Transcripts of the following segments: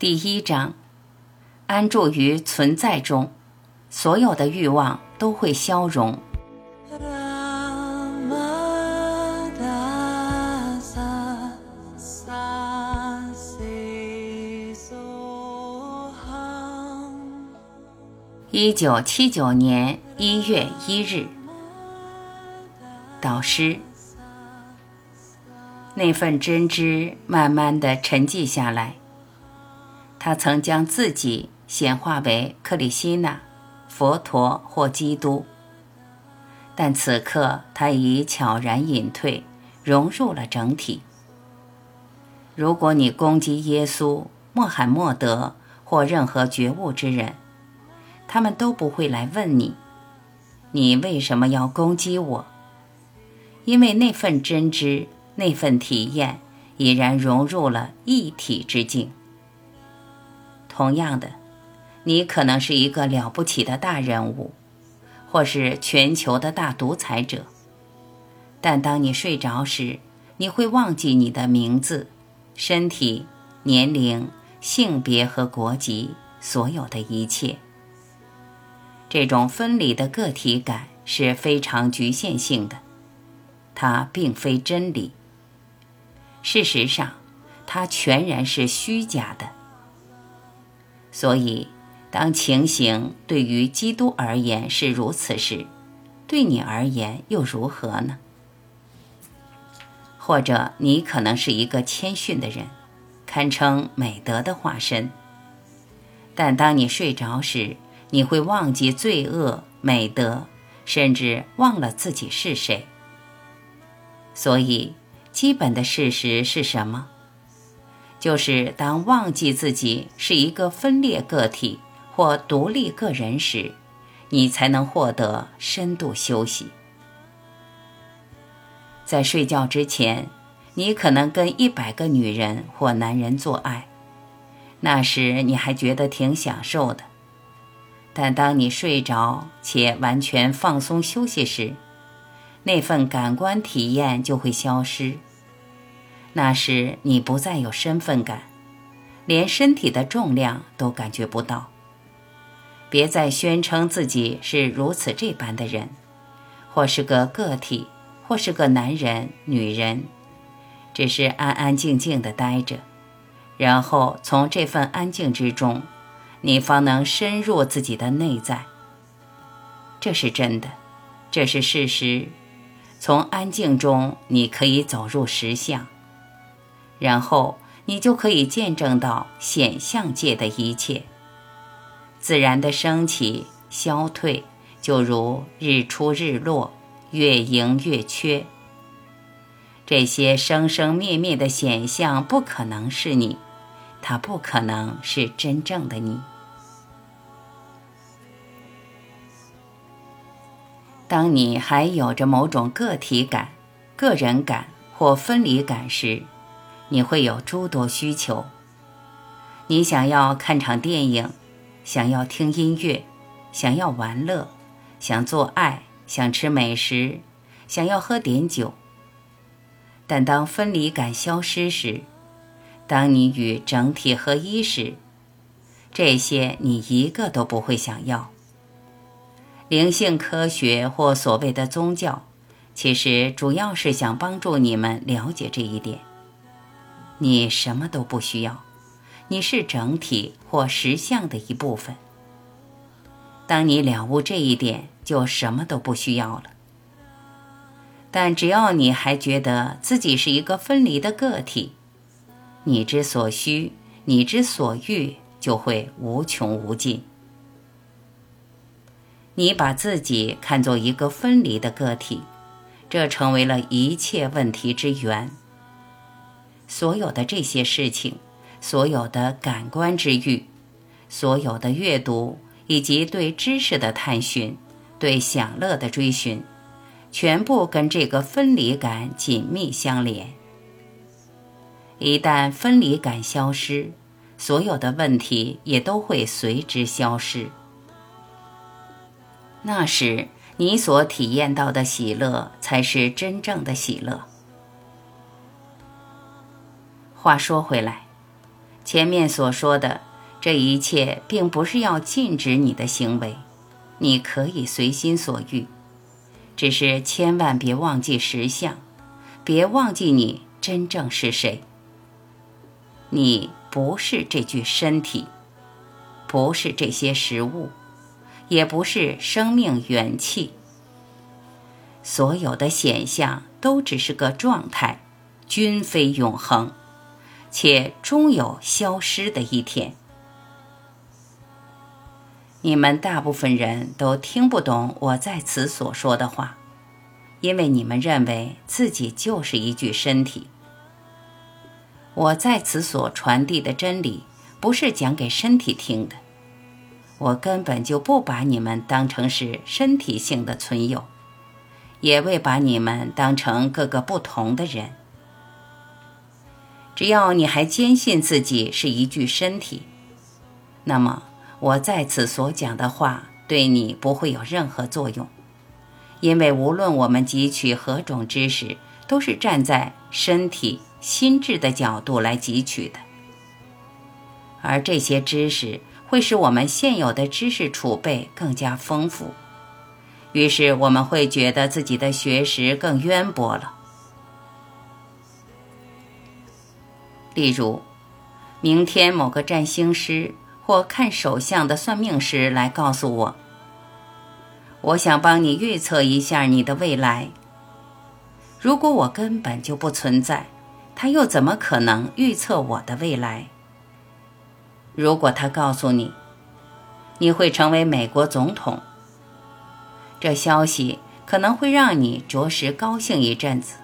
第一章，安住于存在中，所有的欲望都会消融。一九七九年一月一日，导师，那份真知慢慢的沉寂下来。他曾将自己显化为克里希那、佛陀或基督，但此刻他已悄然隐退，融入了整体。如果你攻击耶稣、穆罕默德或任何觉悟之人，他们都不会来问你，你为什么要攻击我？因为那份真知、那份体验已然融入了一体之境。同样的，你可能是一个了不起的大人物，或是全球的大独裁者，但当你睡着时，你会忘记你的名字、身体、年龄、性别和国籍，所有的一切。这种分离的个体感是非常局限性的，它并非真理。事实上，它全然是虚假的。所以，当情形对于基督而言是如此时，对你而言又如何呢？或者，你可能是一个谦逊的人，堪称美德的化身，但当你睡着时，你会忘记罪恶、美德，甚至忘了自己是谁。所以，基本的事实是什么？就是当忘记自己是一个分裂个体或独立个人时，你才能获得深度休息。在睡觉之前，你可能跟一百个女人或男人做爱，那时你还觉得挺享受的。但当你睡着且完全放松休息时，那份感官体验就会消失。那时你不再有身份感，连身体的重量都感觉不到。别再宣称自己是如此这般的人，或是个个体，或是个男人、女人，只是安安静静的待着，然后从这份安静之中。你方能深入自己的内在，这是真的，这是事实。从安静中，你可以走入实相，然后你就可以见证到显象界的一切，自然的升起、消退，就如日出日落、月盈月缺。这些生生灭灭的显象不可能是你。它不可能是真正的你。当你还有着某种个体感、个人感或分离感时，你会有诸多需求。你想要看场电影，想要听音乐，想要玩乐，想做爱，想吃美食，想要喝点酒。但当分离感消失时，当你与整体合一时，这些你一个都不会想要。灵性科学或所谓的宗教，其实主要是想帮助你们了解这一点。你什么都不需要，你是整体或实相的一部分。当你了悟这一点，就什么都不需要了。但只要你还觉得自己是一个分离的个体，你之所需，你之所欲，就会无穷无尽。你把自己看作一个分离的个体，这成为了一切问题之源。所有的这些事情，所有的感官之欲，所有的阅读，以及对知识的探寻，对享乐的追寻，全部跟这个分离感紧密相连。一旦分离感消失，所有的问题也都会随之消失。那时，你所体验到的喜乐才是真正的喜乐。话说回来，前面所说的这一切，并不是要禁止你的行为，你可以随心所欲，只是千万别忘记实相，别忘记你真正是谁。你不是这具身体，不是这些食物，也不是生命元气。所有的显象都只是个状态，均非永恒。且终有消失的一天。你们大部分人都听不懂我在此所说的话，因为你们认为自己就是一具身体。我在此所传递的真理，不是讲给身体听的。我根本就不把你们当成是身体性的存有，也未把你们当成各个不同的人。只要你还坚信自己是一具身体，那么我在此所讲的话对你不会有任何作用，因为无论我们汲取何种知识，都是站在身体、心智的角度来汲取的，而这些知识会使我们现有的知识储备更加丰富，于是我们会觉得自己的学识更渊博了。例如，明天某个占星师或看手相的算命师来告诉我：“我想帮你预测一下你的未来。”如果我根本就不存在，他又怎么可能预测我的未来？如果他告诉你你会成为美国总统，这消息可能会让你着实高兴一阵子，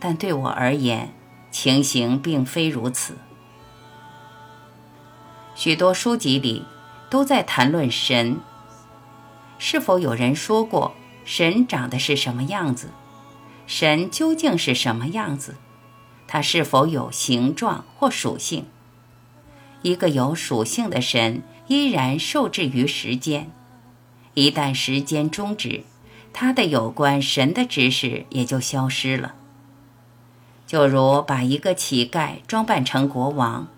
但对我而言，情形并非如此。许多书籍里都在谈论神。是否有人说过神长得是什么样子？神究竟是什么样子？它是否有形状或属性？一个有属性的神依然受制于时间。一旦时间终止，他的有关神的知识也就消失了。就如把一个乞丐装扮成国王，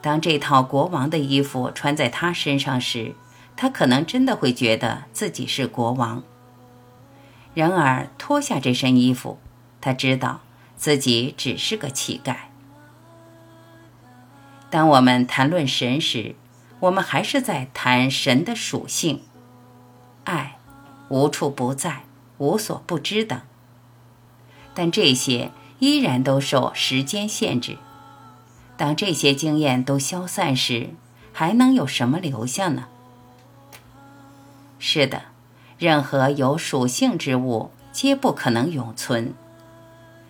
当这套国王的衣服穿在他身上时，他可能真的会觉得自己是国王。然而脱下这身衣服，他知道自己只是个乞丐。当我们谈论神时，我们还是在谈神的属性：爱、无处不在、无所不知等。但这些。依然都受时间限制。当这些经验都消散时，还能有什么留下呢？是的，任何有属性之物皆不可能永存。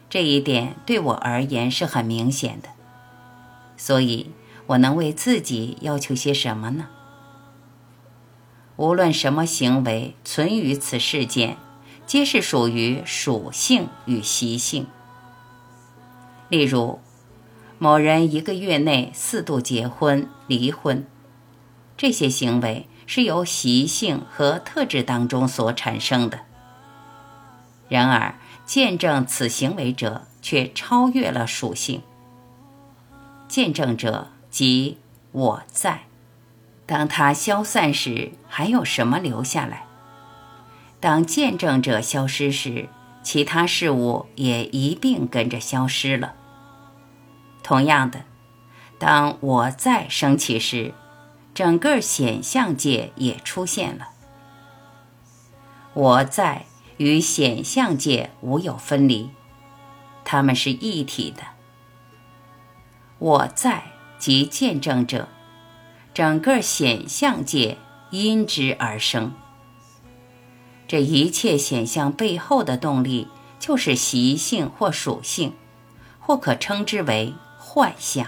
这一点对我而言是很明显的。所以，我能为自己要求些什么呢？无论什么行为存于此世间，皆是属于属性与习性。例如，某人一个月内四度结婚、离婚，这些行为是由习性和特质当中所产生的。然而，见证此行为者却超越了属性。见证者即我在，当他消散时，还有什么留下来？当见证者消失时，其他事物也一并跟着消失了。同样的，当我在升起时，整个显象界也出现了。我在与显象界无有分离，它们是一体的。我在即见证者，整个显象界因之而生。这一切显象背后的动力，就是习性或属性，或可称之为。幻象，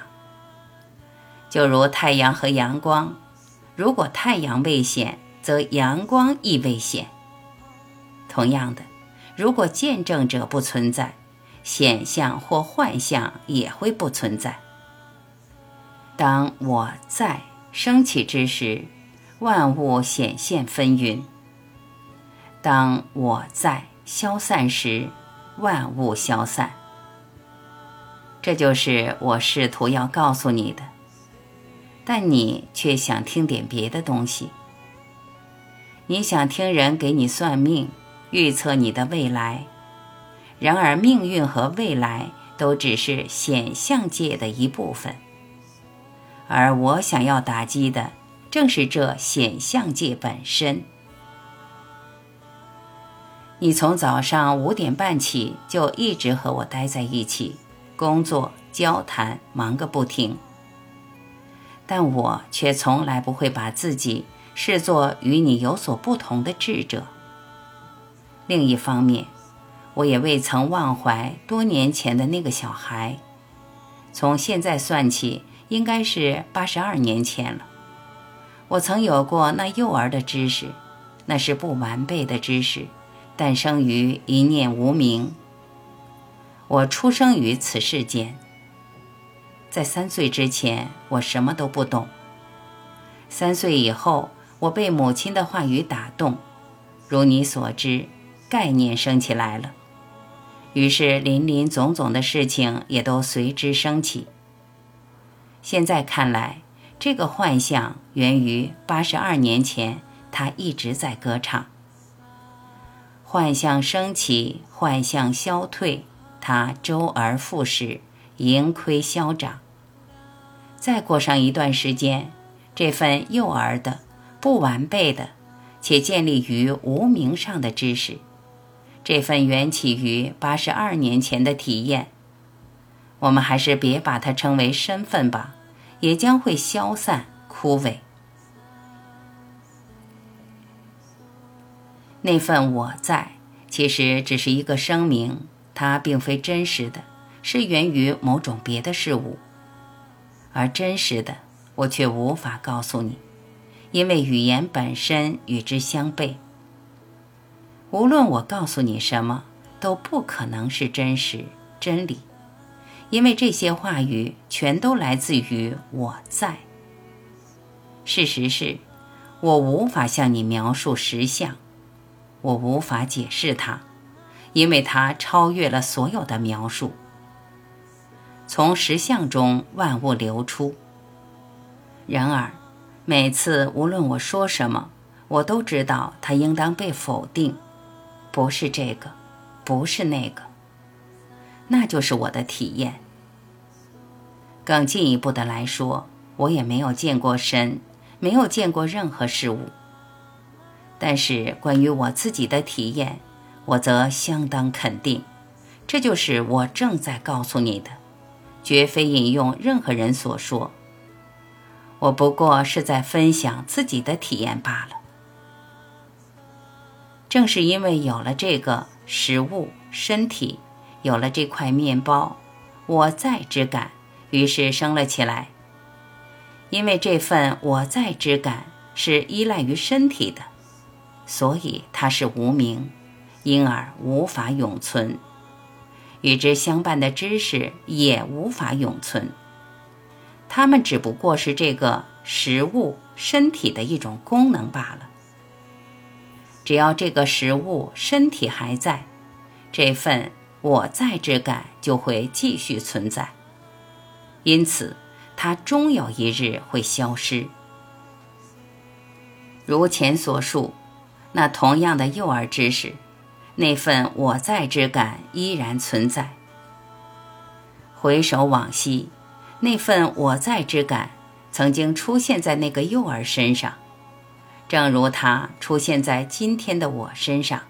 就如太阳和阳光，如果太阳危险，则阳光亦危险。同样的，如果见证者不存在，显象或幻象也会不存在。当我在升起之时，万物显现纷纭；当我在消散时，万物消散。这就是我试图要告诉你的。但你却想听点别的东西。你想听人给你算命，预测你的未来。然而，命运和未来都只是显象界的一部分，而我想要打击的正是这显象界本身。你从早上五点半起就一直和我待在一起，工作、交谈，忙个不停。但我却从来不会把自己视作与你有所不同的智者。另一方面，我也未曾忘怀多年前的那个小孩。从现在算起，应该是八十二年前了。我曾有过那幼儿的知识，那是不完备的知识。诞生于一念无明。我出生于此世间。在三岁之前，我什么都不懂。三岁以后，我被母亲的话语打动，如你所知，概念升起来了。于是，林林总总的事情也都随之升起。现在看来，这个幻象源于八十二年前，他一直在歌唱。幻象升起，幻象消退，它周而复始，盈亏消长。再过上一段时间，这份幼儿的、不完备的，且建立于无名上的知识，这份缘起于八十二年前的体验，我们还是别把它称为身份吧，也将会消散枯萎。那份我在，其实只是一个声明，它并非真实的，是源于某种别的事物。而真实的，我却无法告诉你，因为语言本身与之相悖。无论我告诉你什么，都不可能是真实真理，因为这些话语全都来自于我在。事实是，我无法向你描述实相。我无法解释它，因为它超越了所有的描述。从实相中万物流出。然而，每次无论我说什么，我都知道它应当被否定，不是这个，不是那个。那就是我的体验。更进一步的来说，我也没有见过神，没有见过任何事物。但是关于我自己的体验，我则相当肯定，这就是我正在告诉你的，绝非引用任何人所说。我不过是在分享自己的体验罢了。正是因为有了这个食物身体，有了这块面包，我在之感，于是升了起来。因为这份我在之感是依赖于身体的。所以它是无名，因而无法永存；与之相伴的知识也无法永存。它们只不过是这个食物身体的一种功能罢了。只要这个食物身体还在，这份我在之感就会继续存在。因此，它终有一日会消失。如前所述。那同样的幼儿知识，那份我在之感依然存在。回首往昔，那份我在之感曾经出现在那个幼儿身上，正如它出现在今天的我身上。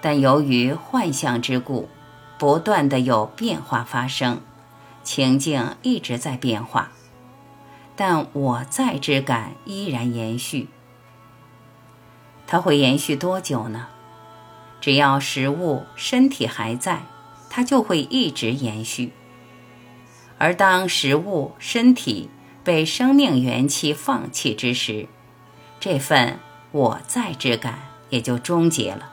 但由于幻象之故，不断的有变化发生，情境一直在变化，但我在之感依然延续。它会延续多久呢？只要食物身体还在，它就会一直延续。而当食物身体被生命元气放弃之时，这份我在之感也就终结了。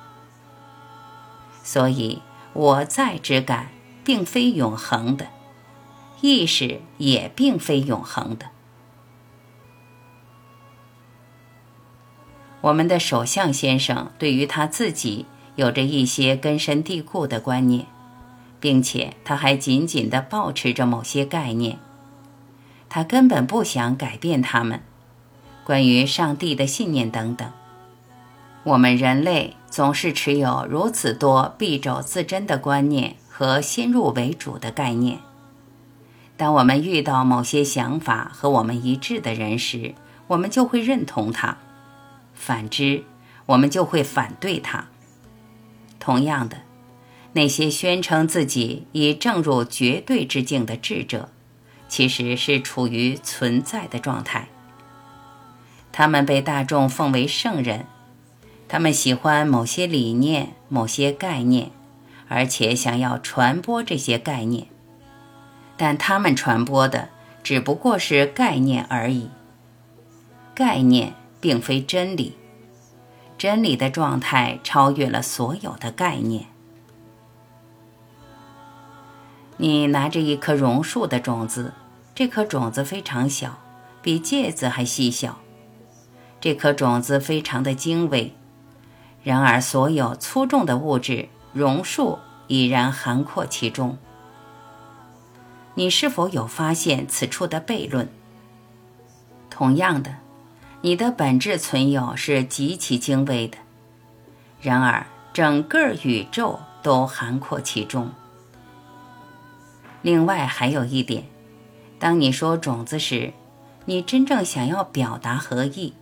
所以，我在之感并非永恒的，意识也并非永恒的。我们的首相先生对于他自己有着一些根深蒂固的观念，并且他还紧紧地保持着某些概念。他根本不想改变他们。关于上帝的信念等等，我们人类总是持有如此多敝帚自珍的观念和先入为主的概念。当我们遇到某些想法和我们一致的人时，我们就会认同他；反之，我们就会反对他。同样的，那些宣称自己已正入绝对之境的智者，其实是处于存在的状态。他们被大众奉为圣人，他们喜欢某些理念、某些概念，而且想要传播这些概念。但他们传播的只不过是概念而已。概念并非真理，真理的状态超越了所有的概念。你拿着一颗榕树的种子，这颗种子非常小，比芥子还细小。这颗种子非常的精微，然而所有粗重的物质，榕树已然涵括其中。你是否有发现此处的悖论？同样的，你的本质存有是极其精微的，然而整个宇宙都涵括其中。另外还有一点，当你说种子时，你真正想要表达何意？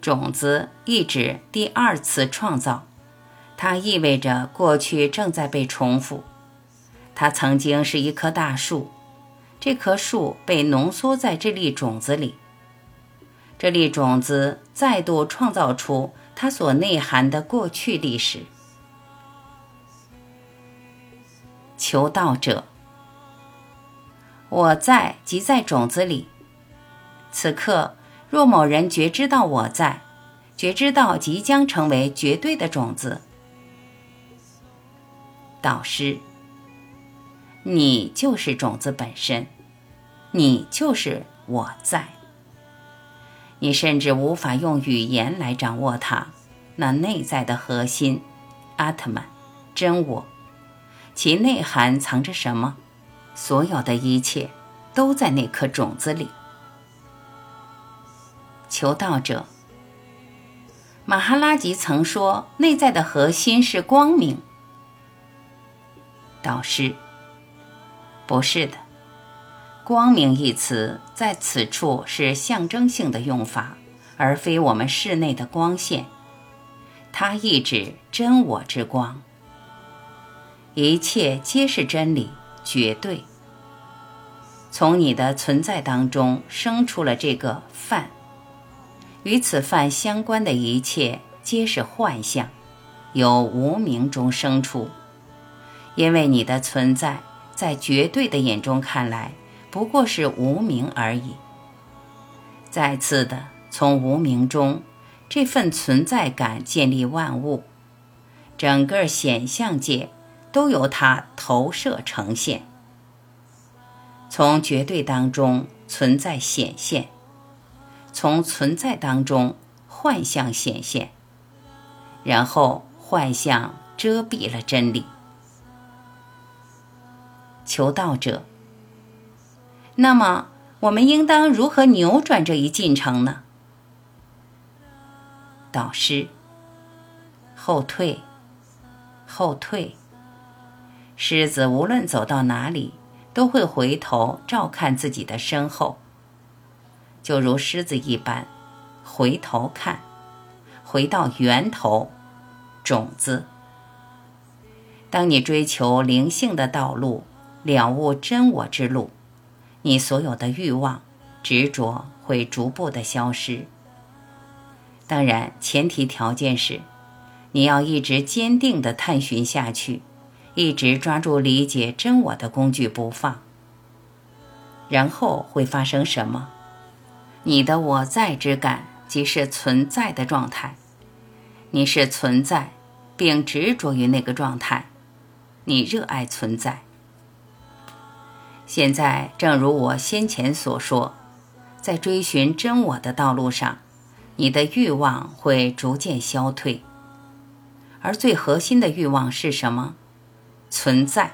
种子意指第二次创造，它意味着过去正在被重复。它曾经是一棵大树，这棵树被浓缩在这粒种子里。这粒种子再度创造出它所内涵的过去历史。求道者，我在即在种子里，此刻。若某人觉知到我在，觉知到即将成为绝对的种子，导师，你就是种子本身，你就是我在。你甚至无法用语言来掌握它，那内在的核心，阿特曼，真我，其内涵藏着什么？所有的一切都在那颗种子里。求道者，马哈拉吉曾说：“内在的核心是光明。”导师，不是的，“光明”一词在此处是象征性的用法，而非我们室内的光线。它意指真我之光。一切皆是真理，绝对。从你的存在当中生出了这个饭。与此饭相关的一切皆是幻象，由无名中生出。因为你的存在，在绝对的眼中看来，不过是无名而已。再次的，从无名中，这份存在感建立万物，整个显象界都由它投射呈现。从绝对当中存在显现。从存在当中，幻象显现，然后幻象遮蔽了真理。求道者，那么我们应当如何扭转这一进程呢？导师，后退，后退。狮子无论走到哪里，都会回头照看自己的身后。就如狮子一般，回头看，回到源头，种子。当你追求灵性的道路，了悟真我之路，你所有的欲望、执着会逐步的消失。当然，前提条件是，你要一直坚定的探寻下去，一直抓住理解真我的工具不放。然后会发生什么？你的我在之感即是存在的状态，你是存在，并执着于那个状态，你热爱存在。现在，正如我先前所说，在追寻真我的道路上，你的欲望会逐渐消退，而最核心的欲望是什么？存在。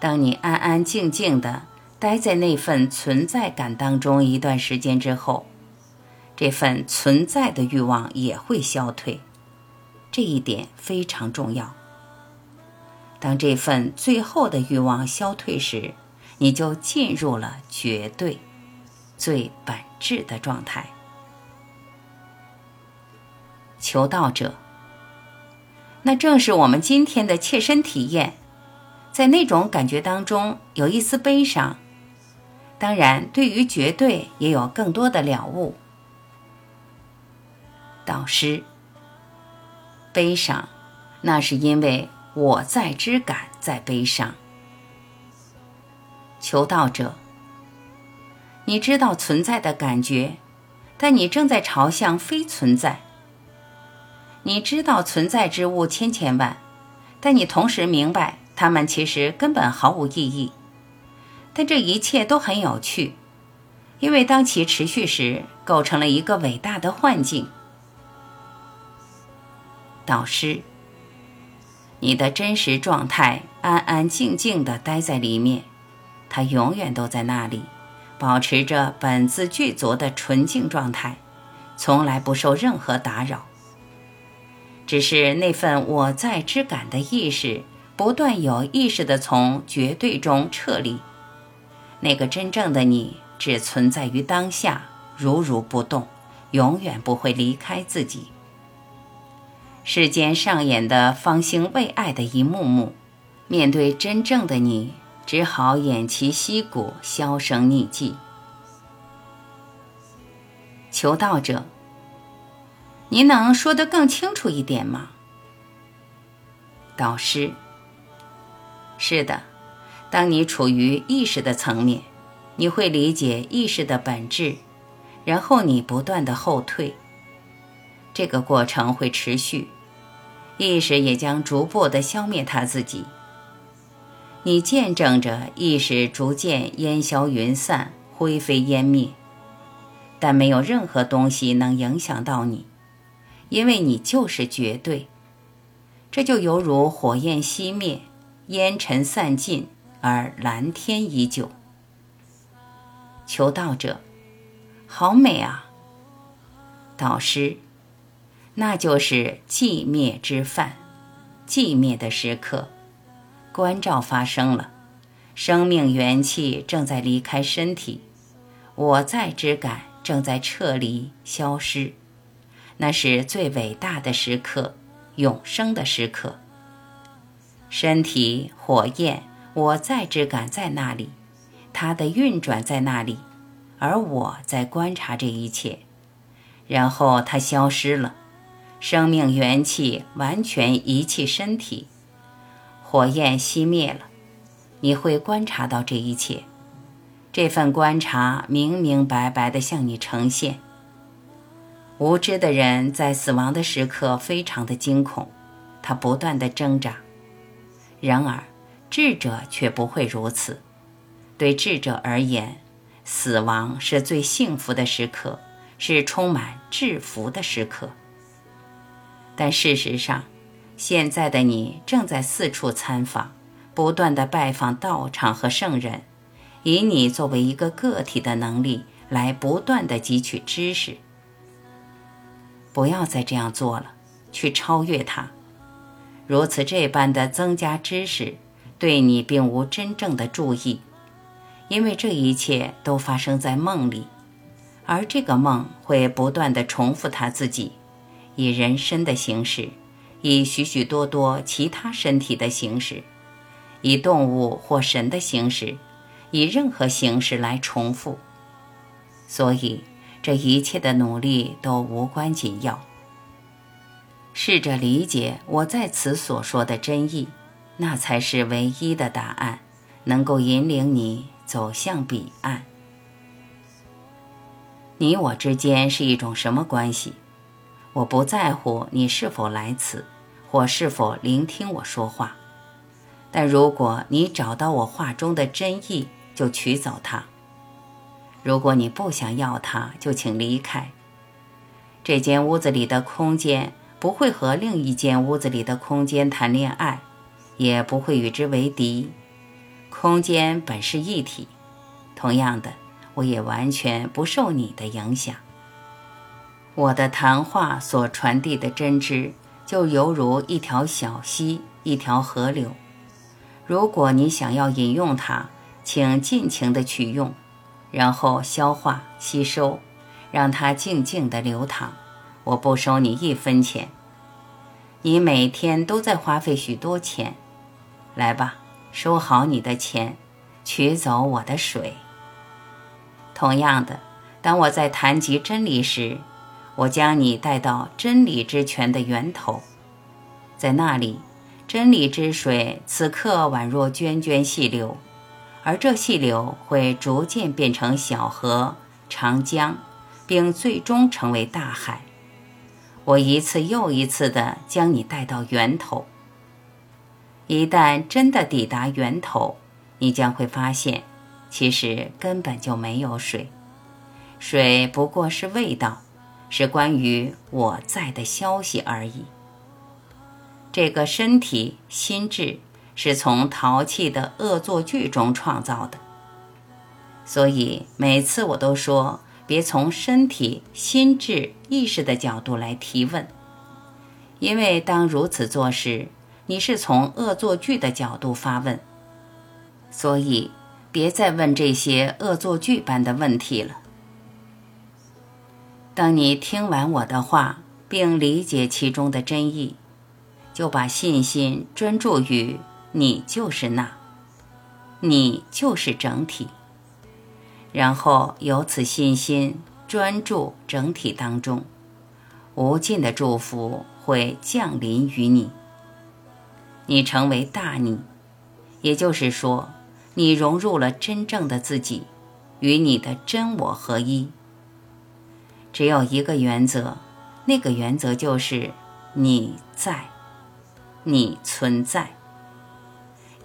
当你安安静静的。待在那份存在感当中一段时间之后，这份存在的欲望也会消退，这一点非常重要。当这份最后的欲望消退时，你就进入了绝对、最本质的状态。求道者，那正是我们今天的切身体验，在那种感觉当中有一丝悲伤，当然，对于绝对也有更多的了悟。导师，悲伤，那是因为我在之感在悲伤。求道者，你知道存在的感觉，但你正在朝向非存在。你知道存在之物千千万，但你同时明白它们其实根本毫无意义。但这一切都很有趣，因为当其持续时，构成了一个伟大的幻境。导师，你的真实状态安安静静地待在里面。它永远都在那里，保持着本自具足的纯净状态，从来不受任何打扰。只是那份我在之感的意识，不断有意识地从绝对中撤离。那个真正的你，只存在于当下，如如不动，永远不会离开自己。世间上演的方兴未艾的一幕幕，面对真正的你。只好偃旗息鼓，销声匿迹。求道者，您能说得更清楚一点吗？导师，是的，当你处于意识的层面，你会理解意识的本质，然后你不断的后退，这个过程会持续，意识也将逐步的消灭它自己。你见证着意识逐渐烟消云散、灰飞烟灭，但没有任何东西能影响到你，因为你就是绝对。这就犹如火焰熄灭、烟尘散尽，而蓝天依旧。求道者，好美啊！导师，那就是寂灭之饭，寂灭的时刻。关照发生了，生命元气正在离开身体，我在之感正在撤离消失，那是最伟大的时刻，永生的时刻。身体火焰我在之感在那里，它的运转在那里，而我在观察这一切，然后它消失了，生命元气完全遗弃身体。火焰熄灭了，你会观察到这一切。这份观察明明白白地向你呈现。无知的人在死亡的时刻非常的惊恐，他不断地挣扎。然而，智者却不会如此。对智者而言，死亡是最幸福的时刻，是充满制服的时刻。但事实上，现在的你正在四处参访，不断的拜访道场和圣人，以你作为一个个体的能力来不断的汲取知识。不要再这样做了，去超越它。如此这般的增加知识，对你并无真正的注意，因为这一切都发生在梦里，而这个梦会不断的重复它自己，以人身的形式。以许许多多其他身体的形式，以动物或神的形式，以任何形式来重复。所以，这一切的努力都无关紧要。试着理解我在此所说的真意，那才是唯一的答案，能够引领你走向彼岸。你我之间是一种什么关系？我不在乎你是否来此。或是否聆听我说话？但如果你找到我话中的真意，就取走它；如果你不想要它，就请离开。这间屋子里的空间不会和另一间屋子里的空间谈恋爱，也不会与之为敌。空间本是一体，同样的，我也完全不受你的影响。我的谈话所传递的真知，就犹如一条小溪，一条河流。如果你想要饮用它，请尽情的取用，然后消化吸收，让它静静的流淌。我不收你一分钱。你每天都在花费许多钱，来吧，收好你的钱，取走我的水。同样的，当我在谈及真理时，我将你带到真理之泉的源头，在那里，真理之水此刻宛若涓涓细流，而这细流会逐渐变成小河、长江，并最终成为大海。我一次又一次地将你带到源头。一旦真的抵达源头，你将会发现，其实根本就没有水，水不过是味道，是关于我在的消息而已。这个身体、心智是从淘气的恶作剧中创造的，所以每次我都说。别从身体、心智、意识的角度来提问，因为当如此做时，你是从恶作剧的角度发问。所以，别再问这些恶作剧般的问题了。当你听完我的话，并理解其中的真意，就把信心专注于你就是那，你就是整体。然后由此信心专注整体当中，无尽的祝福会降临于你。你成为大你，也就是说，你融入了真正的自己，与你的真我合一。只有一个原则，那个原则就是你在，你存在。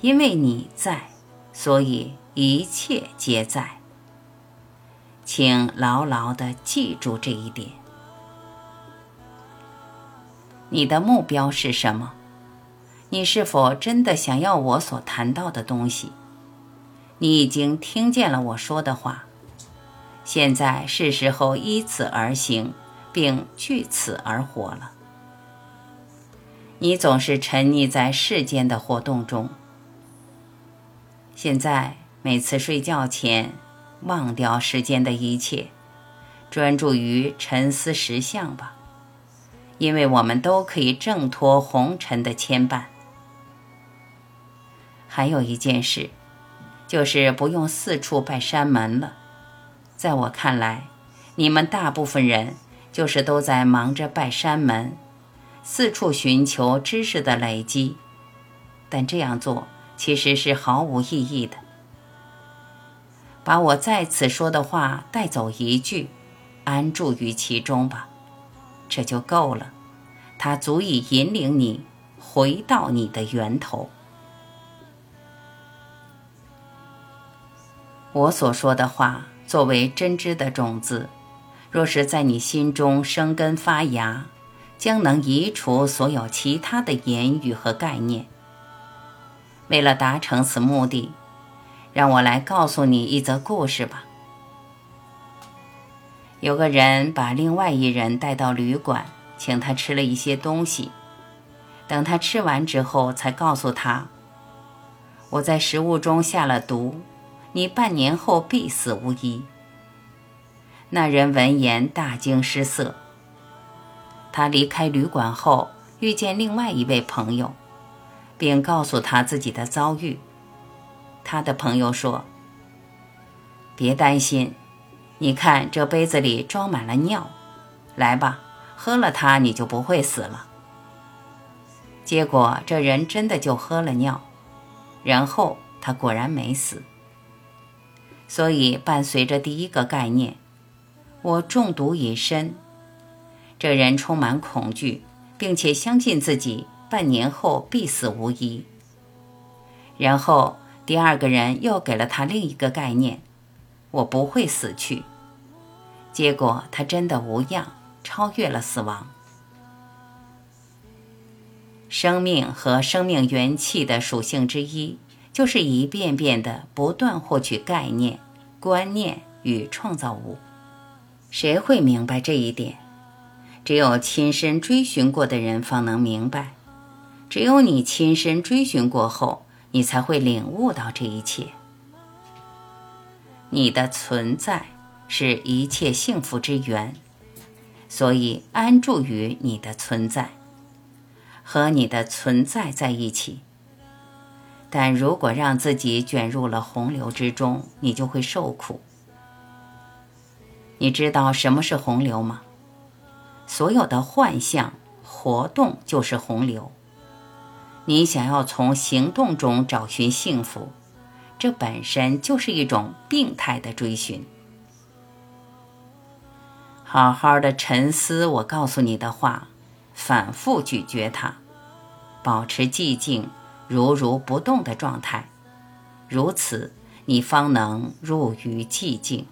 因为你在，所以一切皆在。请牢牢地记住这一点。你的目标是什么？你是否真的想要我所谈到的东西？你已经听见了我说的话，现在是时候依此而行，并据此而活了。你总是沉溺在世间的活动中。现在每次睡觉前。忘掉世间的一切，专注于沉思实相吧，因为我们都可以挣脱红尘的牵绊。还有一件事，就是不用四处拜山门了。在我看来，你们大部分人就是都在忙着拜山门，四处寻求知识的累积，但这样做其实是毫无意义的。把我在此说的话带走一句，安住于其中吧，这就够了。它足以引领你回到你的源头。我所说的话作为真知的种子，若是在你心中生根发芽，将能移除所有其他的言语和概念。为了达成此目的。让我来告诉你一则故事吧。有个人把另外一人带到旅馆，请他吃了一些东西。等他吃完之后，才告诉他：“我在食物中下了毒，你半年后必死无疑。”那人闻言大惊失色。他离开旅馆后，遇见另外一位朋友，并告诉他自己的遭遇。他的朋友说：“别担心，你看这杯子里装满了尿，来吧，喝了它你就不会死了。”结果这人真的就喝了尿，然后他果然没死。所以伴随着第一个概念，我中毒已深，这人充满恐惧，并且相信自己半年后必死无疑。然后。第二个人又给了他另一个概念：我不会死去。结果他真的无恙，超越了死亡。生命和生命元气的属性之一，就是一遍遍的不断获取概念、观念与创造物。谁会明白这一点？只有亲身追寻过的人方能明白。只有你亲身追寻过后，你才会领悟到这一切。你的存在是一切幸福之源，所以安住于你的存在，和你的存在在一起。但如果让自己卷入了洪流之中，你就会受苦。你知道什么是洪流吗？所有的幻象活动就是洪流。你想要从行动中找寻幸福，这本身就是一种病态的追寻。好好的沉思我告诉你的话，反复咀嚼它，保持寂静。如如不动的状态，如此你方能入于寂静。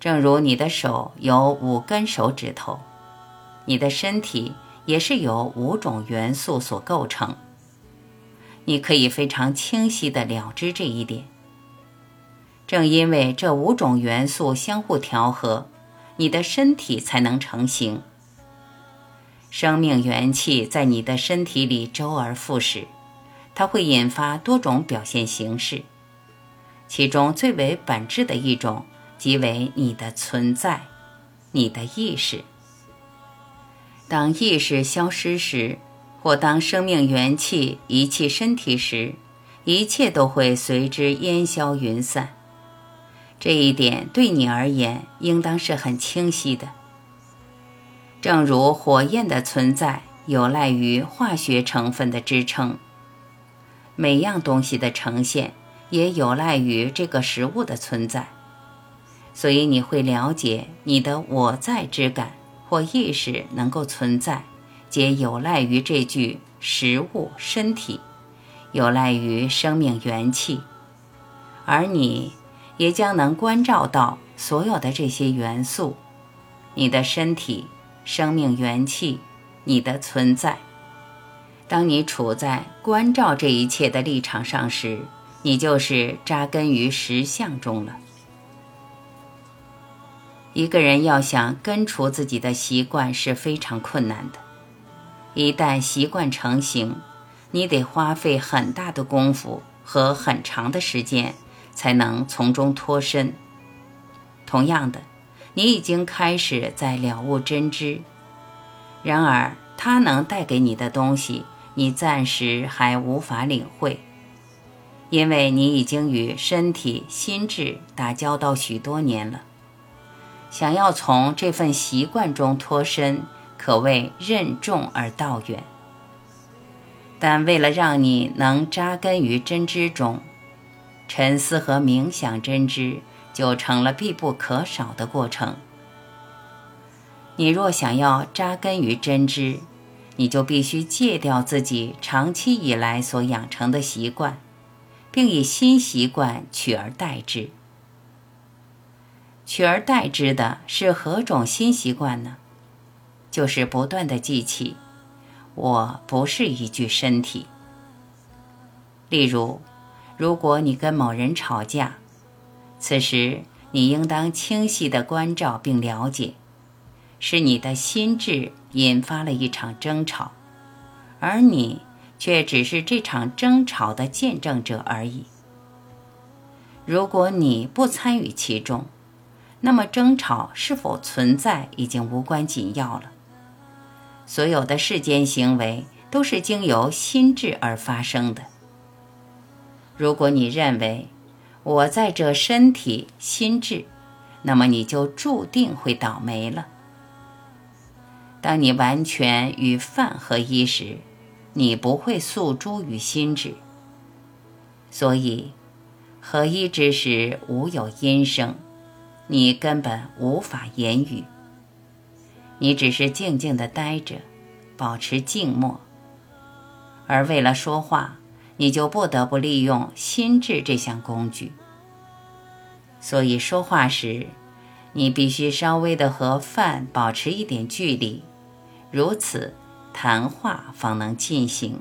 正如你的手有五根手指头，你的身体也是由五种元素所构成。你可以非常清晰的了知这一点。正因为这五种元素相互调和，你的身体才能成型。生命元气在你的身体里周而复始，它会引发多种表现形式，其中最为本质的一种即为你的存在，你的意识。当意识消失时，或当生命元气遗弃身体时，一切都会随之烟消云散。这一点对你而言，应当是很清晰的。正如火焰的存在有赖于化学成分的支撑，每样东西的呈现也有赖于这个食物的存在，所以你会了解你的我在之感或意识能够存在，皆有赖于这具食物身体，有赖于生命元气，而你也将能关照到所有的这些元素，你的身体。生命元气，你的存在。当你处在关照这一切的立场上时，你就是扎根于实相中了。一个人要想根除自己的习惯是非常困难的。一旦习惯成型，你得花费很大的功夫和很长的时间，才能从中脱身。同样的。你已经开始在了悟真知，然而它能带给你的东西，你暂时还无法领会，因为你已经与身体、心智打交道许多年了。想要从这份习惯中脱身，可谓任重而道远。但为了让你能扎根于真知中，沉思和冥想真知。就成了必不可少的过程。你若想要扎根于真知，你就必须戒掉自己长期以来所养成的习惯，并以新习惯取而代之。取而代之的是何种新习惯呢？就是不断的记起，我不是一具身体。例如，如果你跟某人吵架，此时，你应当清晰地关照并了解，是你的心智引发了一场争吵，而你却只是这场争吵的见证者而已。如果你不参与其中，那么争吵是否存在已经无关紧要了。所有的世间行为都是经由心智而发生的。如果你认为，我在这身体心智，那么你就注定会倒霉了。当你完全与饭合一时，你不会诉诸于心智。所以，合一之时无有音声，你根本无法言语。你只是静静的待着，保持静默。而为了说话。你就不得不利用心智这项工具，所以说话时，你必须稍微的和饭保持一点距离，如此谈话方能进行。